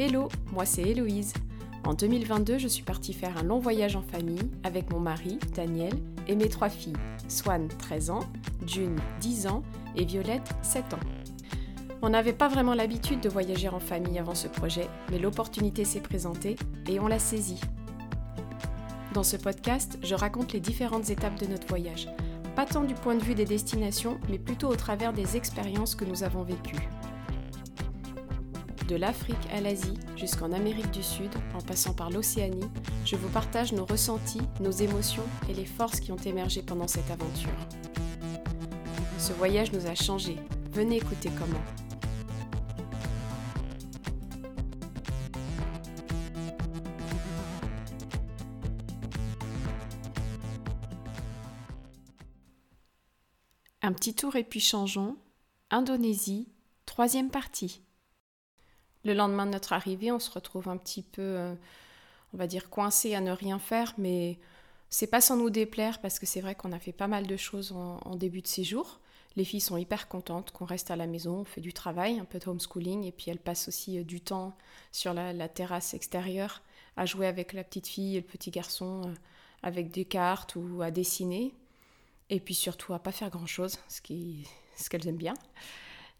Hello, moi c'est Héloïse. En 2022, je suis partie faire un long voyage en famille avec mon mari, Daniel, et mes trois filles, Swan, 13 ans, June, 10 ans, et Violette, 7 ans. On n'avait pas vraiment l'habitude de voyager en famille avant ce projet, mais l'opportunité s'est présentée et on l'a saisie. Dans ce podcast, je raconte les différentes étapes de notre voyage, pas tant du point de vue des destinations, mais plutôt au travers des expériences que nous avons vécues. De l'Afrique à l'Asie jusqu'en Amérique du Sud, en passant par l'Océanie, je vous partage nos ressentis, nos émotions et les forces qui ont émergé pendant cette aventure. Ce voyage nous a changés. Venez écouter comment. Un petit tour et puis changeons. Indonésie, troisième partie. Le lendemain de notre arrivée, on se retrouve un petit peu, euh, on va dire, coincé à ne rien faire, mais c'est pas sans nous déplaire parce que c'est vrai qu'on a fait pas mal de choses en, début de séjour. Les filles sont hyper contentes qu'on reste à la maison, on fait du travail, un peu de homeschooling, et puis elles passent aussi euh, du temps sur la, terrasse extérieure à jouer avec la petite fille et le petit garçon euh, avec des cartes ou à dessiner. Et puis surtout à pas faire grand chose, ce qu'elles aiment bien.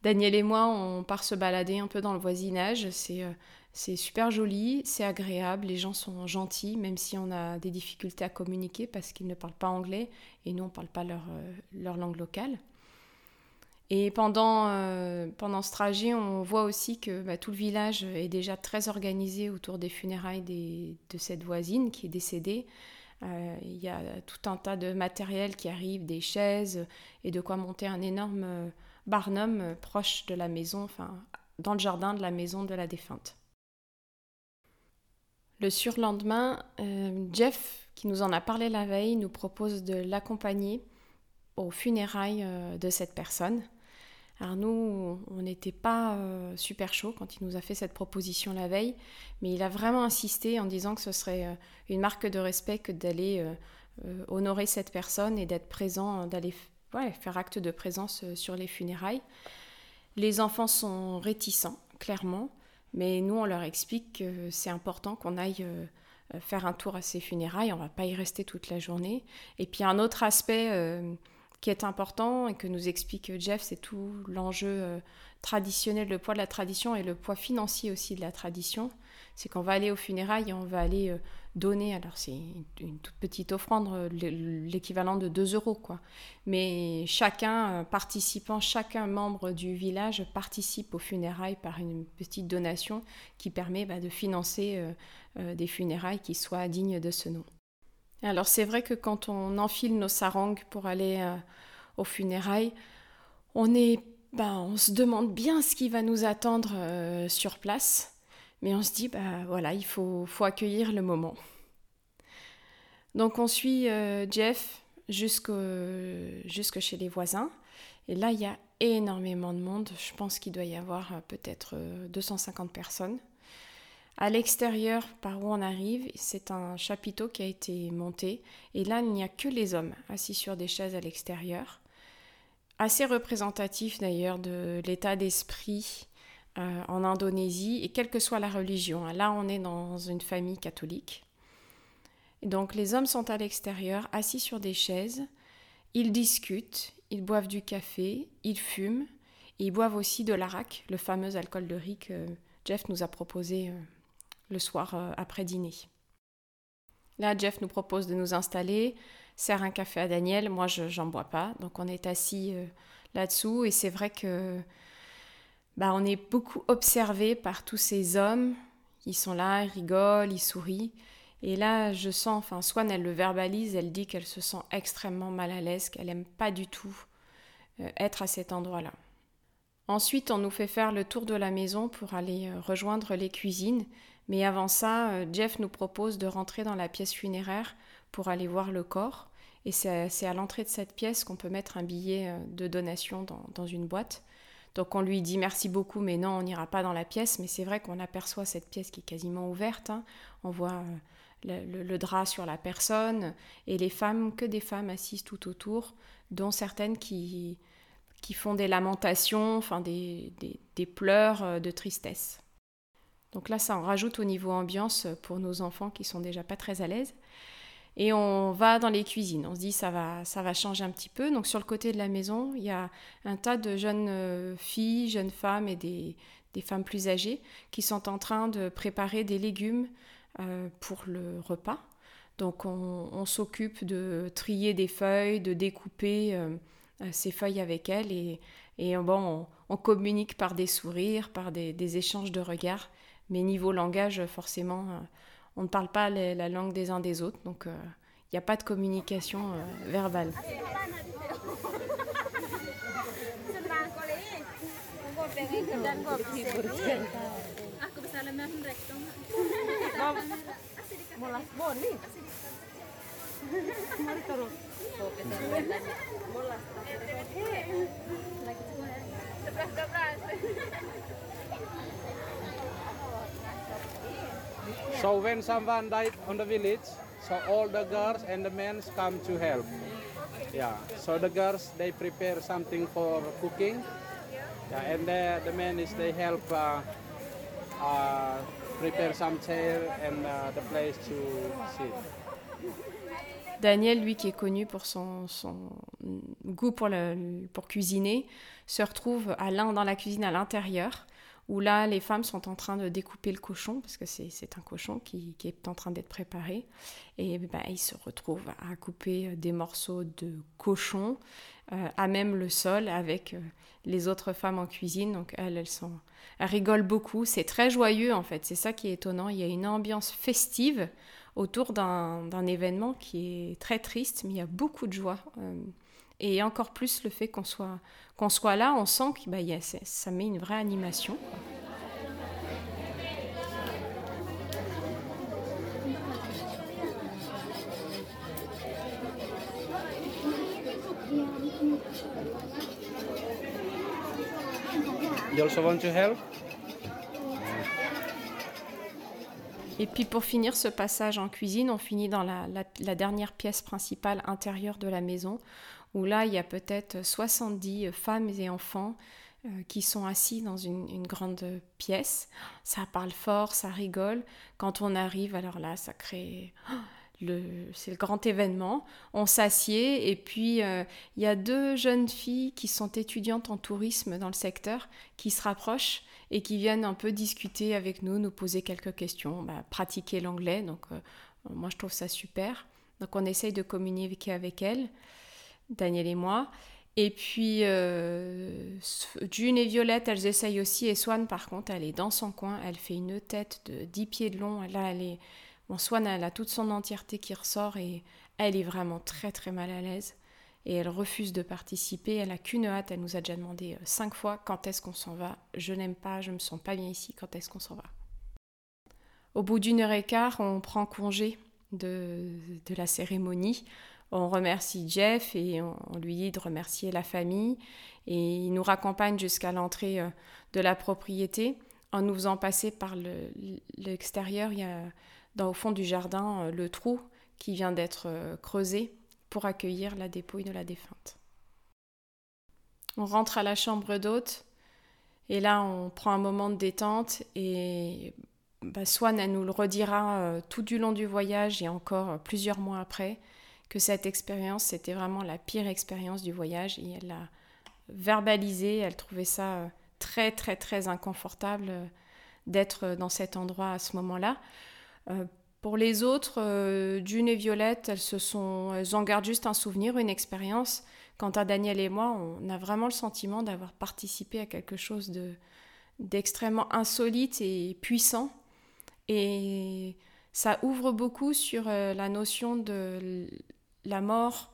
Daniel et moi, on part se balader un peu dans le voisinage. C'est euh, c'est super joli, c'est agréable, les gens sont gentils, même si on a des difficultés à communiquer parce qu'ils ne parlent pas anglais et nous, on ne parle pas leur, euh, leur, langue locale. Et pendant, euh, pendant ce trajet, on voit aussi que bah, tout le village est déjà très organisé autour des funérailles de cette voisine qui est décédée. Il y a tout un tas de matériel qui arrive, des chaises et de quoi monter un énorme Barnum, euh, proche de la maison, enfin, dans le jardin de la maison de la défunte. Le surlendemain, euh, Jeff, qui nous en a parlé la veille, nous propose de l'accompagner aux funérailles euh, de cette personne. Alors nous, on n'était pas super chaud quand il nous a fait cette proposition la veille, mais il a vraiment insisté en disant que ce serait une marque de respect que d'aller honorer cette personne et d'être présent, d'aller faire acte de présence euh, sur les funérailles. Les enfants sont réticents, clairement, mais nous, on leur explique que c'est important qu'on aille euh, euh, faire un tour à ces funérailles, on va pas y rester toute la journée. Et puis un autre aspect qui est important et que nous explique Jeff, c'est tout l'enjeu traditionnel, le poids de la tradition et le poids financier aussi de la tradition. C'est qu'on va aller aux funérailles et on va aller donner, alors c'est une, toute petite offrande, euh, l'équivalent de 2 euros, quoi. Mais chacun euh, participant, chacun membre du village participe aux funérailles par une petite donation qui permet bah, de financer euh, des funérailles qui soient dignes de ce nom. Alors c'est vrai que quand on enfile nos sarangs pour aller aux funérailles, on est, bah, on se demande bien ce qui va nous attendre sur place. Mais on se dit, bah voilà, il faut, accueillir le moment. Donc on suit euh, Jeff jusque, jusque chez les voisins. Et là, il y a énormément de monde. Je pense qu'il doit y avoir euh, peut-être 250 euh, personnes. À l'extérieur, par où on arrive, c'est un chapiteau qui a été monté. Et là, il n'y a que les hommes assis sur des chaises à l'extérieur. Assez représentatif d'ailleurs de l'état d'esprit euh, en Indonésie, et quelle que soit la religion. Hein. Là, on est dans une famille catholique. donc les hommes sont à l'extérieur, assis sur des chaises, ils discutent, ils boivent du café, ils fument, et ils boivent aussi de l'arak, le fameux alcool de riz que Jeff nous a proposé euh, le soir euh, après dîner. Là, Jeff nous propose de nous installer, sert un café à Daniel, moi je n'en bois pas, donc on est assis là-dessous, et c'est vrai que bah, on est beaucoup observé par tous ces hommes. Ils sont là, ils rigolent, ils sourient. Et là, je sens, enfin, Swan, elle le verbalise, elle dit qu'elle se sent extrêmement mal à l'aise, qu'elle n'aime pas du tout euh, être à cet endroit-là. Ensuite, on nous fait faire le tour de la maison pour aller euh, rejoindre les cuisines. Mais avant ça, euh, Jeff nous propose de rentrer dans la pièce funéraire pour aller voir le corps. Et c'est à l'entrée de cette pièce qu'on peut mettre un billet de donation dans une boîte. Donc on lui dit merci beaucoup, mais non, on n'ira pas dans la pièce. Mais c'est vrai qu'on aperçoit cette pièce qui est quasiment ouverte. Hein. On voit euh, le, drap sur la personne et les femmes, que des femmes assises tout autour, dont certaines qui, qui font des lamentations, enfin des, des, pleurs euh, de tristesse. Donc là, ça en rajoute au niveau ambiance pour nos enfants qui sont déjà pas très à l'aise. Et on va dans les cuisines. On se dit ça va, ça va changer un petit peu. Donc sur le côté de la maison, il y a un tas de jeunes euh, filles, jeunes femmes et des, femmes plus âgées qui sont en train de préparer des légumes euh, pour le repas. Donc on, s'occupe de trier des feuilles, de découper euh, ces feuilles avec elles et, bon, on, communique par des sourires, par des échanges de regards. Mais niveau langage, forcément, on ne parle pas la langue des uns des autres, donc il euh, n'y a pas de communication euh, verbale. So when someone died on the village, so all the girls and the men come to help. Yeah. So the girls they prepare something for cooking. Yeah, and the, the men is they help uh, uh, prepare some chair and uh, the place to sit. Daniel, lui qui est connu pour son, goût pour, pour cuisiner, se retrouve à l'un dans la cuisine à l'intérieur où là, les femmes sont en train de découper le cochon, parce que c'est un cochon qui, est en train d'être préparé. Et ben, ils se retrouvent à couper euh, des morceaux de cochon euh, à même le sol avec euh, les autres femmes en cuisine. Donc elles, elles, sont, elles rigolent beaucoup. C'est très joyeux en fait. C'est ça qui est étonnant. Il y a une ambiance festive autour d'un événement qui est très triste, mais il y a beaucoup de joie. Et encore plus le fait qu'on soit, qu'on soit là, on sent que bah, ça met une vraie animation. Et puis pour finir ce passage en cuisine, on finit dans la, dernière pièce principale intérieure de la maison, où là, il y a peut-être 70 femmes et enfants euh, qui sont assis dans une, grande pièce. Ça parle fort, ça rigole. Quand on arrive, alors là, ça crée... Le, c'est le grand événement. On s'assied et puis euh, il y a deux jeunes filles qui sont étudiantes en tourisme dans le secteur qui se rapprochent et qui viennent un peu discuter avec nous, nous poser quelques questions, bah, pratiquer l'anglais. Donc euh, moi je trouve ça super. Donc on essaye de communiquer avec elles. Daniel et moi. Et puis, euh, June et Violette, elles essayent aussi. Et Swan, par contre, elle est dans son coin. Elle fait une tête de 10 pieds de long. Là, elle est... Bon, Swan, elle a toute son entièreté qui ressort et elle est vraiment très, très mal à l'aise. Et elle refuse de participer. Elle a qu'une hâte. Elle nous a déjà demandé euh, cinq fois quand est-ce qu'on s'en va? Je n'aime pas, je me sens pas bien ici. Quand est-ce qu'on s'en va? Au bout d'une heure et quart, on prend congé de, de la cérémonie on remercie Jeff et on, lui dit de remercier la famille. Et il nous raccompagne jusqu'à l'entrée euh, de la propriété en nous faisant passer par l'extérieur. il y a dans, au fond du jardin euh, le trou qui vient d'être creusé pour accueillir la dépouille de la défunte. On rentre à la chambre d'hôte et là on prend un moment de détente et bah, Swan elle nous le redira tout du long du voyage et encore plusieurs mois après que cette expérience, c'était vraiment la pire expérience du voyage et elle l'a verbalisé, elle trouvait ça euh, très très très inconfortable euh, d'être dans cet endroit à ce moment-là. Euh, pour les autres, June et Violette, elles se sont, elles en gardent juste un souvenir, une expérience. Quant à Daniel et moi, on a vraiment le sentiment d'avoir participé à quelque chose de d'extrêmement insolite et puissant. Et ça ouvre beaucoup sur la notion de la mort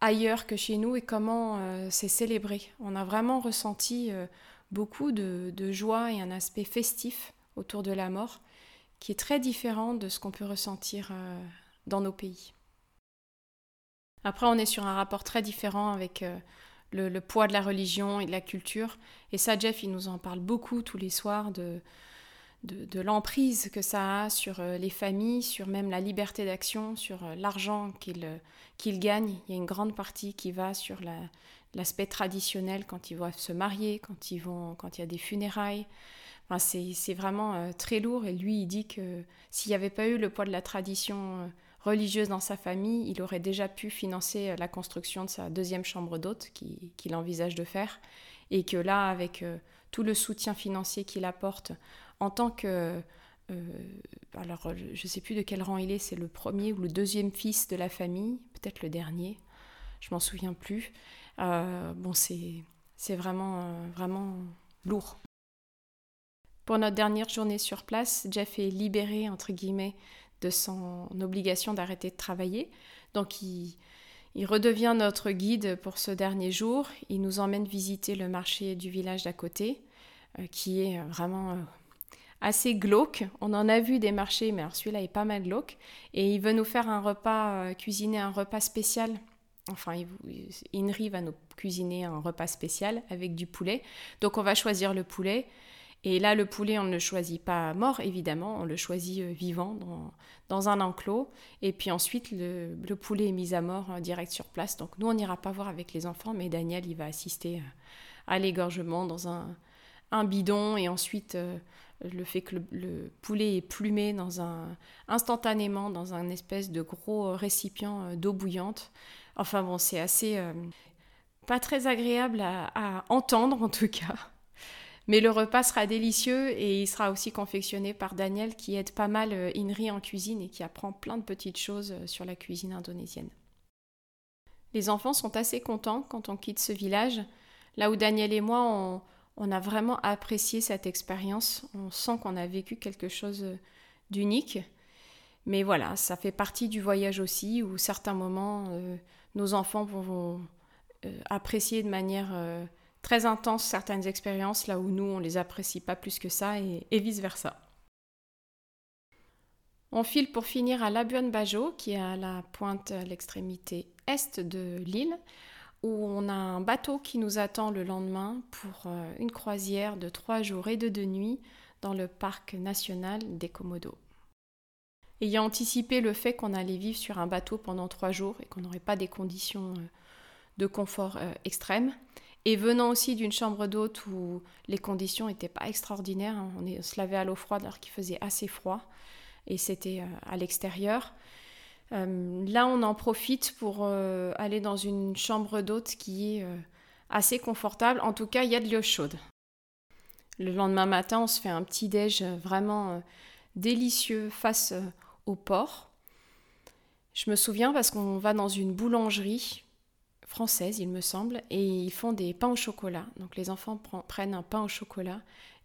ailleurs que chez nous et comment euh, c'est célébré. On a vraiment ressenti euh, beaucoup de, joie et un aspect festif autour de la mort qui est très différent de ce qu'on peut ressentir euh, dans nos pays. Après, on est sur un rapport très différent avec le, le, poids de la religion et de la culture. Et ça, Jeff, il nous en parle beaucoup tous les soirs de, l'emprise que ça a sur euh, les familles, sur même la liberté d'action, sur euh, l'argent qu'ils euh, gagnent. Il y a une grande partie qui va sur la l'aspect traditionnel quand ils vont se marier, quand, ils vont, quand il y a des funérailles. Enfin, c'est vraiment euh, très lourd et lui, il dit que s'il n'y avait pas eu le poids de la tradition euh, religieuse dans sa famille, il aurait déjà pu financer euh, la construction de sa deuxième chambre d'hôte qu'il envisage de faire. Et que là, avec tout le soutien financier qu'il apporte en tant que... alors, je ne sais plus de quel rang il est, c'est le premier ou le deuxième fils de la famille, peut-être le dernier, je m'en souviens plus. bon, c'est vraiment, vraiment lourd. Pour notre dernière journée sur place, Jeff est libéré, entre guillemets, de son obligation d'arrêter de travailler. Donc il, redevient notre guide pour ce dernier jour. Il nous emmène visiter le marché du village d'à côté, euh, qui est vraiment euh, assez glauque. On en a vu des marchés, mais celui-là est pas mal glauque. Et il veut nous faire un repas, euh, cuisiner un repas spécial. Enfin, Inri va nous cuisiner un repas spécial avec du poulet. Donc on va choisir le poulet. Et là, le poulet, on ne le choisit pas mort, évidemment, on le choisit euh, vivant dans, un enclos. Et puis ensuite, le, poulet est mis à mort euh, direct sur place. Donc nous, on n'ira pas voir avec les enfants, mais Daniel, il va assister euh, à l'égorgement dans un, bidon. Et ensuite, le fait que le, poulet est plumé dans un, instantanément dans un espèce de gros récipient d'eau bouillante. Enfin bon, c'est assez... pas très agréable à entendre en tout cas. Mais le repas sera délicieux et il sera aussi confectionné par Daniel qui aide pas mal euh, Inri en cuisine et qui apprend plein de petites choses euh, sur la cuisine indonésienne. Les enfants sont assez contents quand on quitte ce village, là où Daniel et moi, on, a vraiment apprécié cette expérience. On sent qu'on a vécu quelque chose euh, d'unique. Mais voilà, ça fait partie du voyage aussi, où certains moments, nos enfants vont, apprécier de manière très intenses certaines expériences, là où nous, on les apprécie pas plus que ça, et, vice-versa. On file pour finir à Labuan Bajo, qui est à la pointe, à l'extrémité est de l'île, où on a un bateau qui nous attend le lendemain pour euh, une croisière de trois jours et de deux nuits dans le parc national des Komodo. Ayant anticipé le fait qu'on allait vivre sur un bateau pendant trois jours et qu'on n'aurait pas des conditions euh, de confort euh, extrêmes, et venant aussi d'une chambre d'hôte où les conditions n'étaient pas extraordinaires, hein. on, se lavait à l'eau froide alors qu'il faisait assez froid et c'était euh, à l'extérieur. Euh, là, on en profite pour euh, aller dans une chambre d'hôte qui est assez confortable. En tout cas, il y a de l'eau chaude. Le lendemain matin, on se fait un petit déj vraiment délicieux face au port. Je me souviens parce qu'on va dans une boulangerie française, il me semble, et ils font des pains au chocolat. Donc les enfants prennent un pain au chocolat,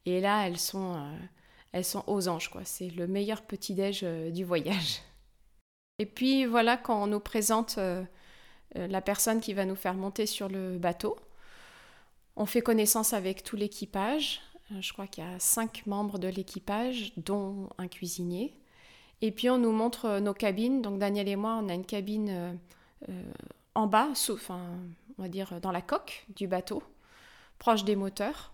et là elles sont, euh, elles sont aux anges, quoi. C'est le meilleur petit déj euh, du voyage. Et puis voilà quand on nous présente euh, la personne qui va nous faire monter sur le bateau. On fait connaissance avec tout l'équipage. Je crois qu'il y a cinq membres de l'équipage, dont un cuisinier. Et puis on nous montre nos cabines. Donc Daniel et moi, on a une cabine en bas, sauf, on va dire dans la coque du bateau, proche des moteurs.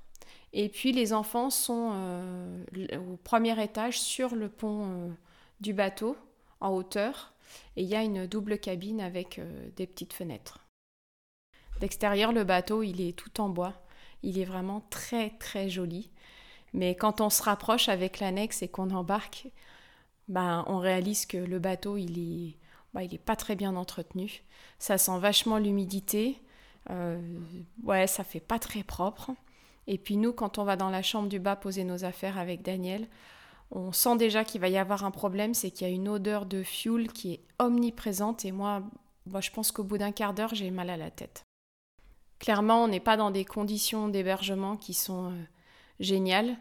Et puis les enfants sont euh, au premier étage sur le pont euh, du bateau, en hauteur, et il y a une double cabine avec euh, des petites fenêtres. D'extérieur, le bateau, il est tout en bois. Il est vraiment très très joli. Mais quand on se rapproche avec l'annexe et qu'on embarque, ben, on réalise que le bateau, il est bah, il n'est pas très bien entretenu. Ça sent vachement l'humidité. Euh, ouais, ça fait pas très propre. Et puis nous, quand on va dans la chambre du bas poser nos affaires avec Daniel, on sent déjà qu'il va y avoir un problème, c'est qu'il y a une odeur de fuel qui est omniprésente et moi, moi je pense qu'au bout d'un quart d'heure, j'ai mal à la tête. Clairement, on n'est pas dans des conditions d'hébergement qui sont euh, géniales.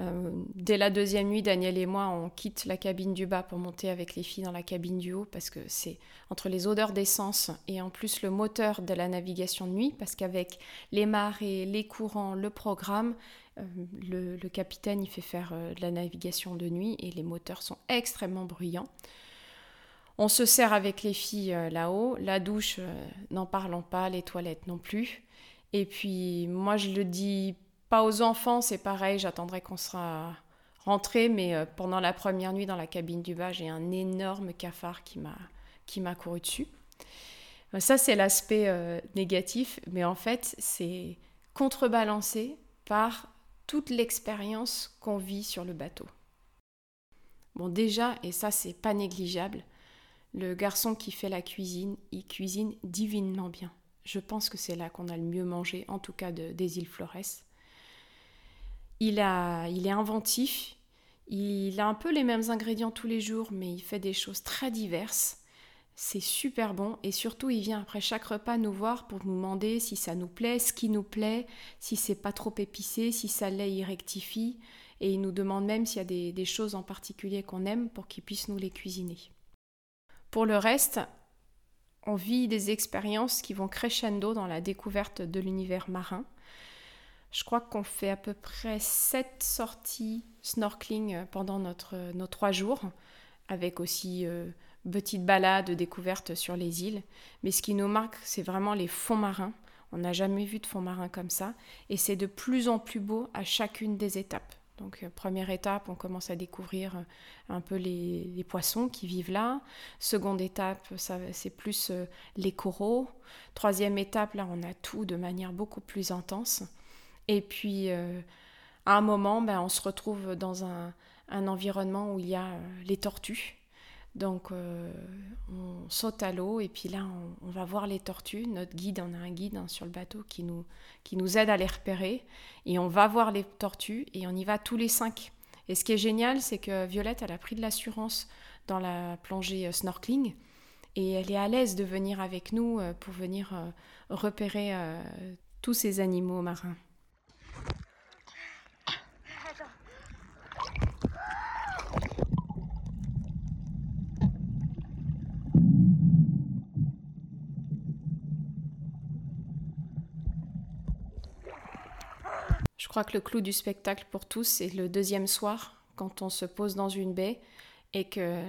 Euh, dès la deuxième nuit, Daniel et moi, on quitte la cabine du bas pour monter avec les filles dans la cabine du haut parce que c'est entre les odeurs d'essence et en plus le moteur de la navigation de nuit parce qu'avec les marées, les courants, le programme, euh, le, capitaine il fait faire euh, de la navigation de nuit et les moteurs sont extrêmement bruyants. On se sert avec les filles là-haut, la douche, n'en parlons pas, les toilettes non plus. Et puis moi je le dis aux enfants, c'est pareil, j'attendrai qu'on sera rentré, mais euh, pendant la première nuit dans la cabine du bas, j'ai un énorme cafard qui m'a qui m'a couru dessus. Ça, c'est l'aspect euh, négatif, mais en fait, c'est contrebalancé par toute l'expérience qu'on vit sur le bateau. Bon, déjà, et ça, c'est pas négligeable, le garçon qui fait la cuisine, il cuisine divinement bien. Je pense que c'est là qu'on a le mieux mangé, en tout cas des îles Flores. Il, a, il est inventif, il a un peu les mêmes ingrédients tous les jours, mais il fait des choses très diverses. C'est super bon et surtout il vient après chaque repas nous voir pour nous demander si ça nous plaît, ce qui nous plaît, si c'est pas trop épicé, si ça l'est, il rectifie et il nous demande même s'il y a des, choses en particulier qu'on aime pour qu'il puisse nous les cuisiner. Pour le reste, on vit des expériences qui vont crescendo dans la découverte de l'univers marin. Je crois qu'on fait à peu près sept sorties snorkeling pendant notre, nos trois jours, avec aussi euh, petite balade découverte sur les îles. Mais ce qui nous marque, c'est vraiment les fonds marins. On n'a jamais vu de fonds marins comme ça. Et c'est de plus en plus beau à chacune des étapes. Donc, euh, première étape, on commence à découvrir euh, un peu les, poissons qui vivent là. Seconde étape, c'est plus euh, les coraux. Troisième étape, là, on a tout de manière beaucoup plus intense. Et puis, à un moment, ben, on se retrouve dans un, environnement où il y a les tortues. Donc euh, on saute à l'eau et puis là on, va voir les tortues. Notre guide, on a un guide hein, sur le bateau qui nous, qui nous aide à les repérer. Et on va voir les tortues et on y va tous les cinq. Et ce qui est génial, c'est que Violette, elle a pris de l'assurance dans la plongée euh, snorkeling. Et elle est à l'aise de venir avec nous euh, pour venir repérer tous ces animaux marins. Je crois que le clou du spectacle pour tous, c'est le deuxième soir, quand on se pose dans une baie et que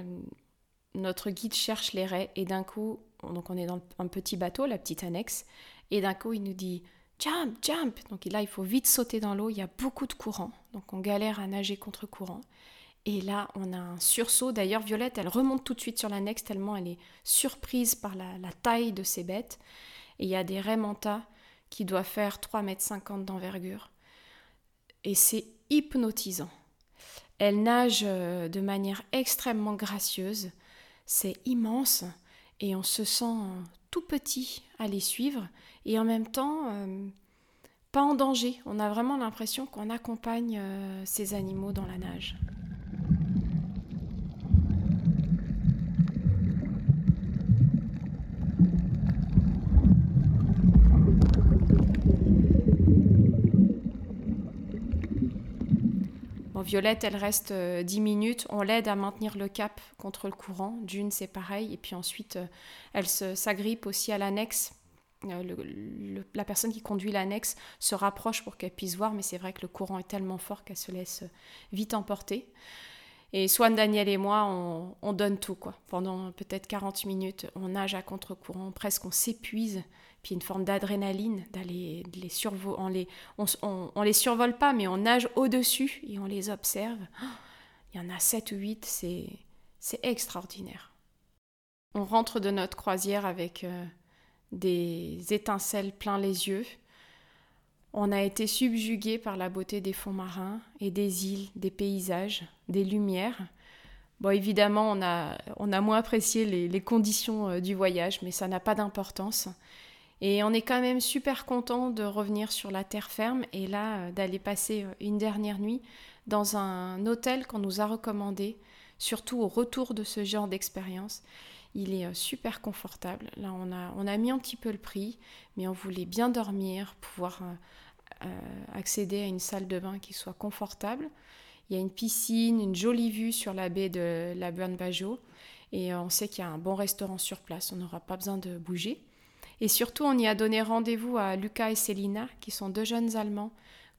notre guide cherche les raies et d'un coup, donc on est dans un petit bateau, la petite annexe, et d'un coup il nous dit jump, jump. Donc là il faut vite sauter dans l'eau, il y a beaucoup de courant, donc on galère à nager contre courant. Et là, on a un sursaut. D'ailleurs, Violette, elle remonte tout de suite sur l'annexe tellement elle est surprise par la, taille de ces bêtes. Et il y a des raies qui doivent faire 3,50 m d'envergure et c'est hypnotisant. Elle nage euh, de manière extrêmement gracieuse, c'est immense et on se sent tout petit à les suivre et en même temps euh, pas en danger. On a vraiment l'impression qu'on accompagne euh, ces animaux dans la nage. Violette, elle reste 10 euh, minutes. On l'aide à maintenir le cap contre le courant. D'une, c'est pareil. Et puis ensuite, euh, elle s'agrippe aussi à l'annexe. Euh, la personne qui conduit l'annexe se rapproche pour qu'elle puisse voir, mais c'est vrai que le courant est tellement fort qu'elle se laisse vite emporter. Et Swan, Daniel et moi, on, donne tout, quoi. Pendant peut-être 40 minutes, on nage à contre-courant, presque on s'épuise puis une forme d'adrénaline, d'aller les. On les, on, les survole pas, mais on nage au-dessus et on les observe. Il y en a 7 ou 8, c'est, c'est extraordinaire. On rentre de notre croisière avec euh, des étincelles plein les yeux. On a été subjugué par la beauté des fonds marins et des îles, des paysages, des lumières. Bon, évidemment, on a, on a moins apprécié les, les conditions euh, du voyage, mais ça n'a pas d'importance. Et on est quand même super content de revenir sur la terre ferme et là euh, d'aller passer euh, une dernière nuit dans un hôtel qu'on nous a recommandé, surtout au retour de ce genre d'expérience. Il est euh, super confortable. Là, on a, on a mis un petit peu le prix, mais on voulait bien dormir, pouvoir accéder à une salle de bain qui soit confortable. Il y a une piscine, une jolie vue sur la baie de la Buan Bajo. Et on sait qu'il y a un bon restaurant sur place, on n'aura pas besoin de bouger. Et surtout, on y a donné rendez-vous à Lucas et Selina, qui sont deux jeunes Allemands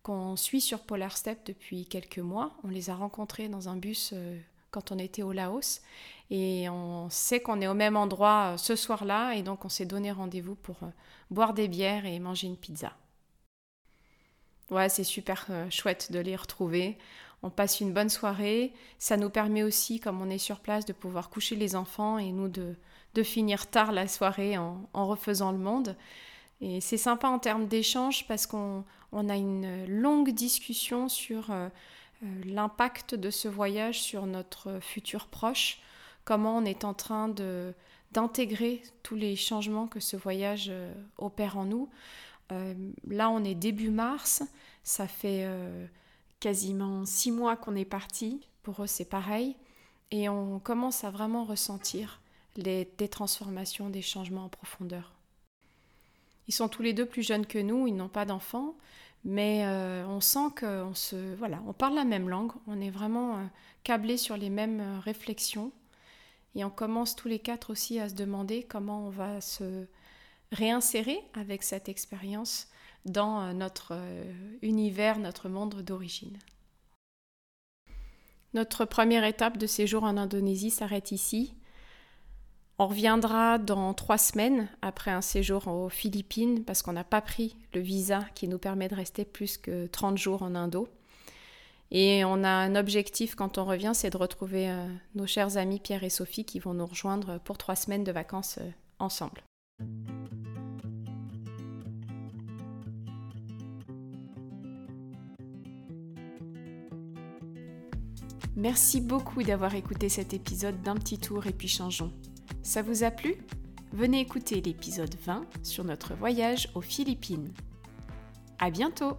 qu'on suit sur Polar Step depuis quelques mois. On les a rencontrés dans un bus euh, quand on était au Laos. Et on sait qu'on est au même endroit euh, ce soir-là. Et donc, on s'est donné rendez-vous pour euh, boire des bières et manger une pizza. Ouais, c'est super chouette de les retrouver. On passe une bonne soirée. Ça nous permet aussi, comme on est sur place, de pouvoir coucher les enfants et nous de de finir tard la soirée en, refaisant le monde. Et c'est sympa en termes d'échange parce qu'on a une longue discussion sur euh, euh, l'impact de ce voyage sur notre futur proche, comment on est en train de d'intégrer tous les changements que ce voyage euh, opère en nous. là, on est début mars, ça fait quasiment six mois qu'on est parti. Pour eux, c'est pareil. Et on commence à vraiment ressentir les, des transformations, des changements en profondeur. Ils sont tous les deux plus jeunes que nous, ils n'ont pas d'enfants, mais euh, on sent qu'on se, voilà, on parle la même langue, on est vraiment euh, câblés sur les mêmes euh, réflexions, et on commence tous les quatre aussi à se demander comment on va se réinsérer avec cette expérience dans notre univers, notre monde d'origine. Notre première étape de séjour en Indonésie s'arrête ici. On reviendra dans trois semaines après un séjour aux Philippines parce qu'on n'a pas pris le visa qui nous permet de rester plus que 30 jours en Indo. Et on a un objectif quand on revient, c'est de retrouver euh, nos chers amis Pierre et Sophie qui vont nous rejoindre pour trois semaines de vacances euh, ensemble. Merci beaucoup d'avoir écouté cet épisode d'un petit tour et puis changeons. Ça vous a plu? Venez écouter l'épisode 20 sur notre voyage aux Philippines. À bientôt